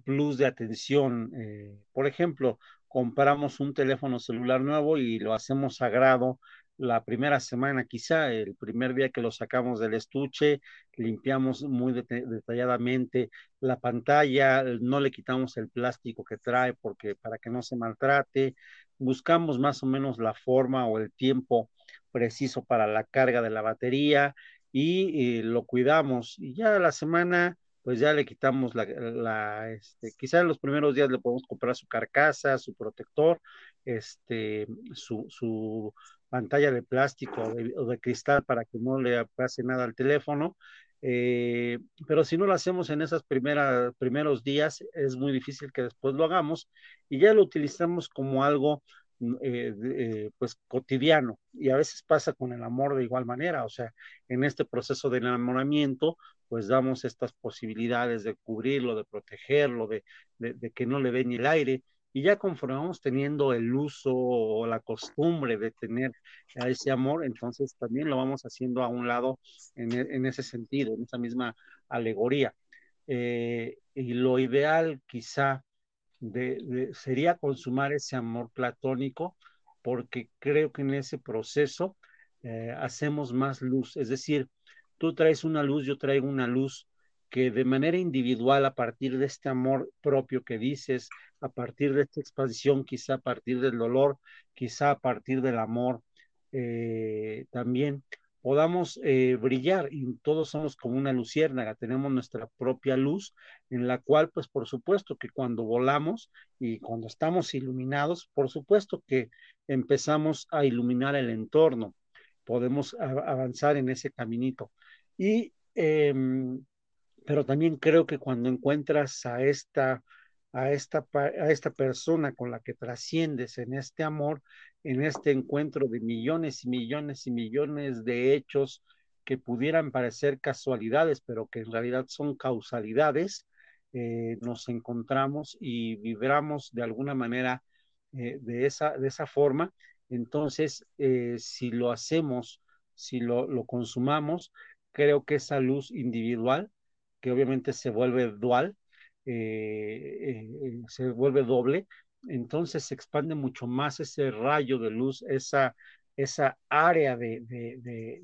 plus de atención. Eh, por ejemplo, compramos un teléfono celular nuevo y lo hacemos sagrado la primera semana, quizá el primer día que lo sacamos del estuche, limpiamos muy detalladamente la pantalla, no le quitamos el plástico que trae porque para que no se maltrate, buscamos más o menos la forma o el tiempo preciso para la carga de la batería y, eh, lo cuidamos y ya la semana pues ya le quitamos la, la este, quizá en los primeros días le podemos comprar su carcasa, su protector, este, su, su pantalla de plástico o de, cristal para que no le pase nada al teléfono. Eh, pero si no lo hacemos en esos primeros días, es muy difícil que después lo hagamos y ya lo utilizamos como algo eh, eh, pues cotidiano y a veces pasa con el amor de igual manera, o sea, en este proceso de enamoramiento, pues damos estas posibilidades de cubrirlo, de protegerlo, de, que no le dé ni el aire, y ya conforme vamos teniendo el uso o la costumbre de tener ese amor, entonces también lo vamos haciendo a un lado en, e, ese sentido, en esa misma alegoría. Eh, y lo ideal quizá sería consumar ese amor platónico, porque creo que en ese proceso eh, hacemos más luz, es decir, tú traes una luz, yo traigo una luz que de manera individual, a partir de este amor propio que dices, a partir de esta expansión, quizá a partir del dolor, quizá a partir del amor, eh, también podamos eh, brillar y todos somos como una luciérnaga, tenemos nuestra propia luz en la cual, pues por supuesto que cuando volamos y cuando estamos iluminados, por supuesto que empezamos a iluminar el entorno, podemos avanzar en ese caminito. Y, em, pero también creo que cuando encuentras a esta, a esta, a esta persona con la que trasciendes en este amor, en este encuentro de millones y millones y millones de hechos que pudieran parecer casualidades, pero que en realidad son causalidades, eh, nos encontramos y vibramos de alguna manera eh, de, esa, de esa forma. Entonces, eh, si lo hacemos, si lo, lo consumamos, creo que esa luz individual, que obviamente se vuelve dual, se vuelve doble, entonces se expande mucho más ese rayo de luz, esa, esa área de,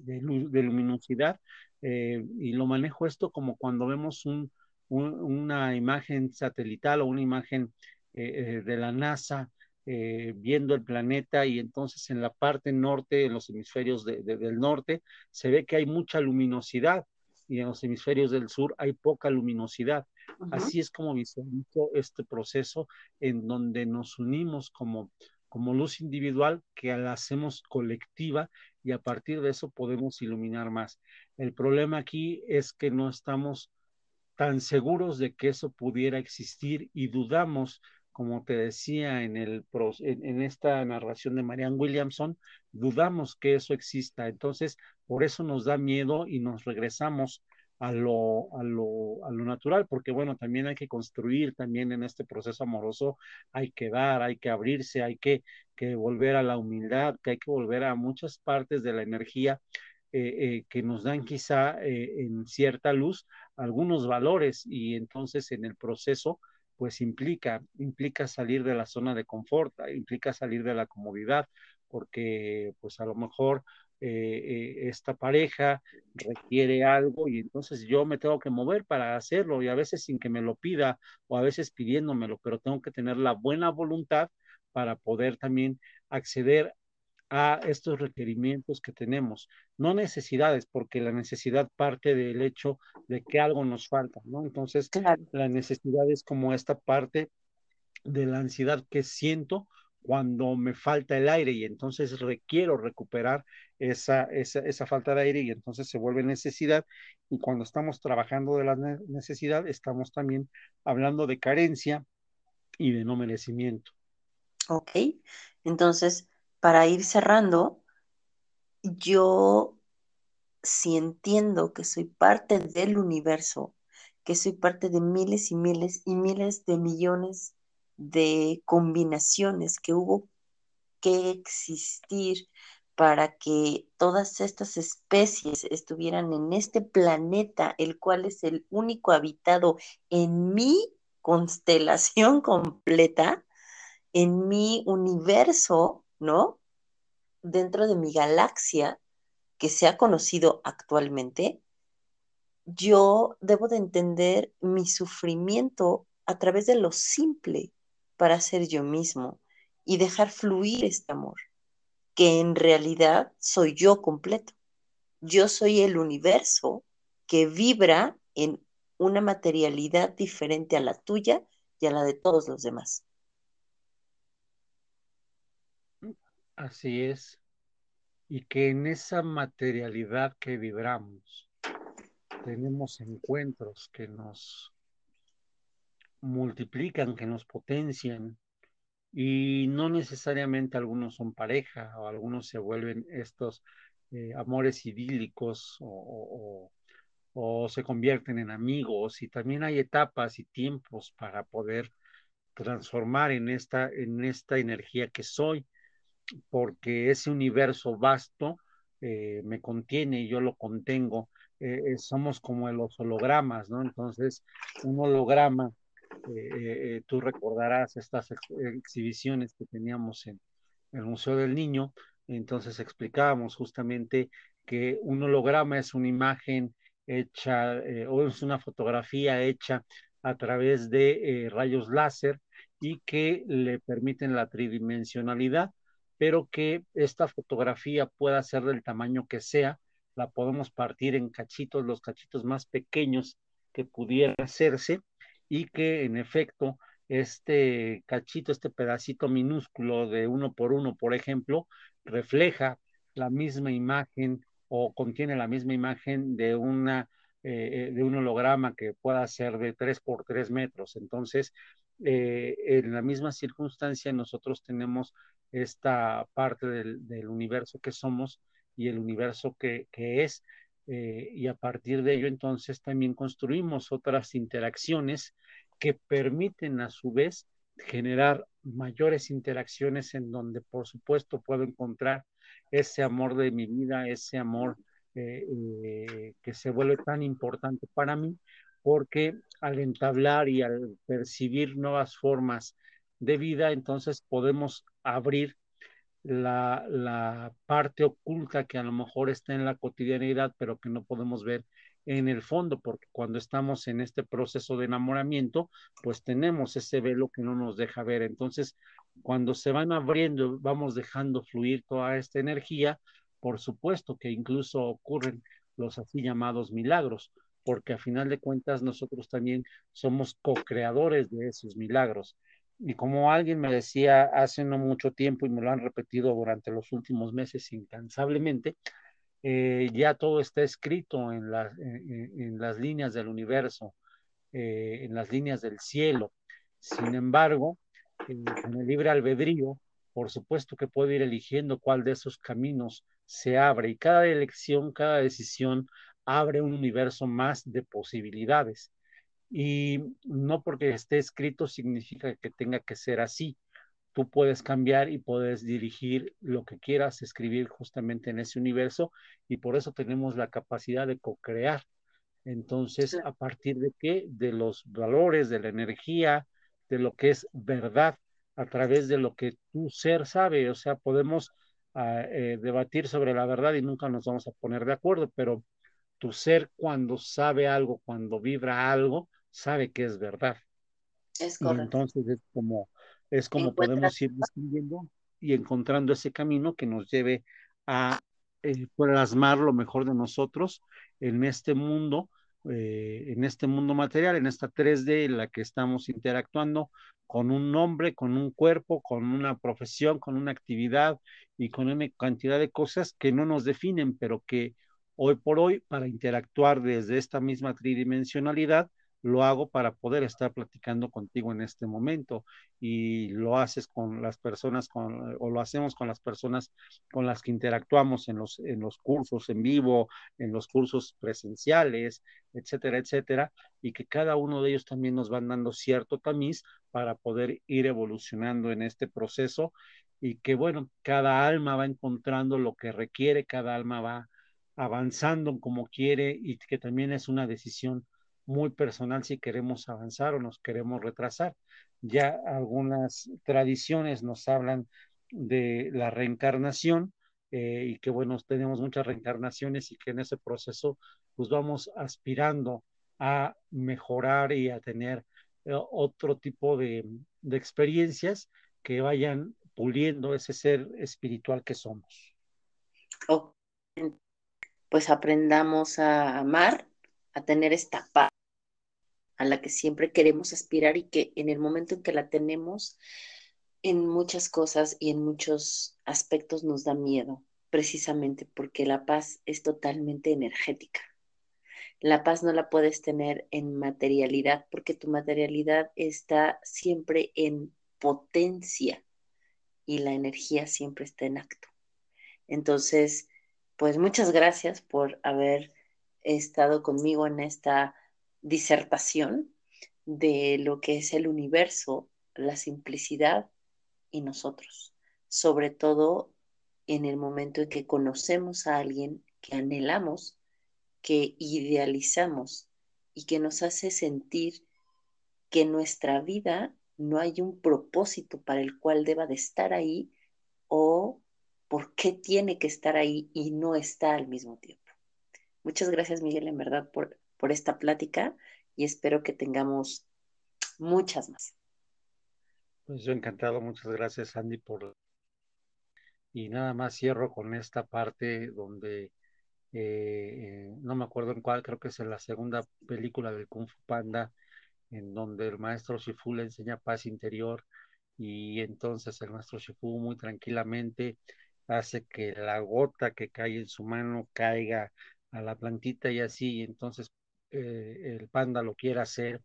luminosidad. Eh, y lo manejo esto como cuando vemos un, una imagen satelital o una imagen eh, eh, de la NASA viendo el planeta y entonces en la parte norte, en los hemisferios del norte, se ve que hay mucha luminosidad y en los hemisferios del sur hay poca luminosidad. Así es como visualizo este proceso en donde nos unimos como, como luz individual que la hacemos colectiva y a partir de eso podemos iluminar más. El problema aquí es que no estamos tan seguros de que eso pudiera existir y dudamos, como te decía en, el, en, esta narración de Marianne Williamson, dudamos que eso exista. Entonces, por eso nos da miedo y nos regresamos a lo, a lo, a lo natural, porque bueno, también hay que construir también en este proceso amoroso, hay que dar, hay que abrirse, hay que, que volver a la humildad, que hay que volver a muchas partes de la energía eh, eh, que nos dan quizá eh, en cierta luz algunos valores y entonces en el proceso pues implica, implica salir de la zona de confort, implica salir de la comodidad, porque pues a lo mejor eh, esta pareja requiere algo y entonces yo me tengo que mover para hacerlo y a veces sin que me lo pida o a veces pidiéndomelo, pero tengo que tener la buena voluntad para poder también acceder a estos requerimientos que tenemos, no necesidades, porque la necesidad parte del hecho de que algo nos falta, ¿no? Entonces, la necesidad es como esta parte de la ansiedad que siento cuando me falta el aire y entonces requiero recuperar esa, esa, esa, falta de aire y entonces se vuelve necesidad. Y cuando estamos trabajando de la necesidad, estamos también hablando de carencia y de no merecimiento. Ok, entonces, para ir cerrando, yo si entiendo que soy parte del universo, que soy parte de miles y miles y miles de millones de combinaciones que hubo que existir para que todas estas especies estuvieran en este planeta, el cual es el único habitado en mi constelación (laughs) completa, en mi universo, ¿no? Dentro de mi galaxia que se ha conocido actualmente, yo debo de entender mi sufrimiento a través de lo simple para ser yo mismo y dejar fluir este amor, que en realidad soy yo completo. Yo soy el universo que vibra en una materialidad diferente a la tuya y a la de todos los demás. Así es. Y que en esa materialidad que vibramos tenemos encuentros que nos multiplican, que nos potencian. Y no necesariamente algunos son pareja o algunos se vuelven estos eh, amores idílicos o, o, se convierten en amigos. Y también hay etapas y tiempos para poder transformar en esta, en esta energía que soy, porque ese universo vasto eh, me contiene y yo lo contengo. Eh, somos como los hologramas, ¿no? Entonces, un holograma eh, eh, tú recordarás estas exhibiciones que teníamos en el Museo del Niño, entonces explicábamos justamente que un holograma es una imagen hecha eh, o es una fotografía hecha a través de rayos láser y que le permiten la tridimensionalidad, pero que esta fotografía pueda ser del tamaño que sea, la podemos partir en cachitos, los cachitos más pequeños que pudiera hacerse, y que en efecto este cachito, este pedacito minúsculo de uno por uno, por ejemplo, refleja la misma imagen o contiene la misma imagen de una eh, de un holograma que pueda ser de tres por tres metros. Entonces, eh, en la misma circunstancia, nosotros tenemos esta parte del, universo que somos y el universo que, que es, eh, y a partir de ello entonces también construimos otras interacciones que permiten a su vez generar mayores interacciones en donde por supuesto puedo encontrar ese amor de mi vida, ese amor eh, eh, que se vuelve tan importante para mí, porque al entablar y al percibir nuevas formas de vida, entonces podemos abrir la, la, parte oculta que a lo mejor está en la cotidianidad, pero que no podemos ver en el fondo, porque cuando estamos en este proceso de enamoramiento, pues tenemos ese velo que no nos deja ver. Entonces, cuando se van abriendo, vamos dejando fluir toda esta energía, por supuesto que incluso ocurren los así llamados milagros, porque a final de cuentas nosotros también somos co-creadores de esos milagros. Y como alguien me decía hace no mucho tiempo y me lo han repetido durante los últimos meses incansablemente, eh, ya todo está escrito en, en, las líneas del universo, eh, en las líneas del cielo. Sin embargo, en el libre albedrío, por supuesto que puedo ir eligiendo cuál de esos caminos se abre y cada elección, cada decisión abre un universo más de posibilidades. Y no porque esté escrito significa que tenga que ser así. Tú puedes cambiar y puedes dirigir lo que quieras escribir justamente en ese universo y por eso tenemos la capacidad de co-crear. Entonces, ¿a partir de qué? De los valores, de la energía, de lo que es verdad a través de lo que tu ser sabe. O sea, podemos ah, eh, debatir sobre la verdad y nunca nos vamos a poner de acuerdo, pero tu ser cuando sabe algo, cuando vibra algo, sabe que es verdad. Es Y correcto. entonces es como, es como Encuentra, podemos ir descubriendo y encontrando ese camino que nos lleve a eh, plasmar lo mejor de nosotros en este mundo, eh, en este mundo material, en esta 3D en la que estamos interactuando con un nombre, con un cuerpo, con una profesión, con una actividad y con una cantidad de cosas que no nos definen, pero que hoy por hoy, para interactuar desde esta misma tridimensionalidad, lo hago para poder estar platicando contigo en este momento y lo haces con las personas con, o lo hacemos con las personas con las que interactuamos en los, en los cursos en vivo, en los cursos presenciales, etcétera, etcétera, y que cada uno de ellos también nos van dando cierto tamiz para poder ir evolucionando en este proceso y que bueno, cada alma va encontrando lo que requiere, cada alma va avanzando como quiere y que también es una decisión muy personal si queremos avanzar o nos queremos retrasar. Ya algunas tradiciones nos hablan de la reencarnación eh, y que bueno, tenemos muchas reencarnaciones y que en ese proceso pues vamos aspirando a mejorar y a tener eh, otro tipo de, experiencias que vayan puliendo ese ser espiritual que somos. o, pues aprendamos a amar, a tener esta paz a la que siempre queremos aspirar y que en el momento en que la tenemos, en muchas cosas y en muchos aspectos nos da miedo, precisamente porque la paz es totalmente energética. La paz no la puedes tener en materialidad porque tu materialidad está siempre en potencia y la energía siempre está en acto. Entonces, pues muchas gracias por haber estado conmigo en esta disertación de lo que es el universo, la simplicidad y nosotros, sobre todo en el momento en que conocemos a alguien que anhelamos, que idealizamos y que nos hace sentir que en nuestra vida no hay un propósito para el cual deba de estar ahí o por qué tiene que estar ahí y no está al mismo tiempo. Muchas gracias, Miguel, en verdad, por, por esta plática y espero que tengamos muchas más. Pues yo encantado, muchas gracias Andy por... Y nada más cierro con esta parte donde, eh, no me acuerdo en cuál, creo que es en la segunda película del Kung Fu Panda, en donde el maestro Shifu le enseña paz interior y entonces el maestro Shifu muy tranquilamente hace que la gota que cae en su mano caiga a la plantita y así, y entonces eh, el panda lo quiere hacer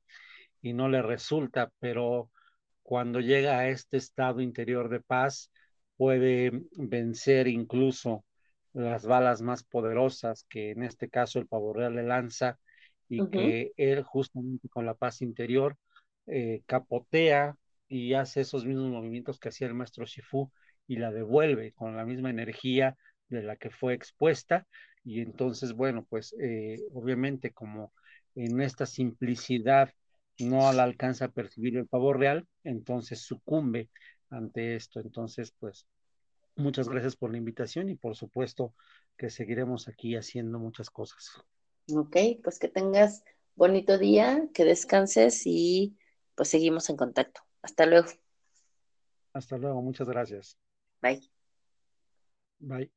y no le resulta, pero cuando llega a este estado interior de paz, puede vencer incluso las balas más poderosas que en este caso el pavo real le lanza y uh -huh. que él justamente con la paz interior eh, capotea y hace esos mismos movimientos que hacía el maestro Shifu y la devuelve con la misma energía de la que fue expuesta y entonces bueno pues eh, obviamente como en esta simplicidad no la alcanza a percibir el pavo real entonces sucumbe ante esto. Entonces pues muchas gracias por la invitación y por supuesto que seguiremos aquí haciendo muchas cosas. Ok pues que tengas bonito día que descanses y pues seguimos en contacto. Hasta luego. Hasta luego muchas gracias. Bye. Bye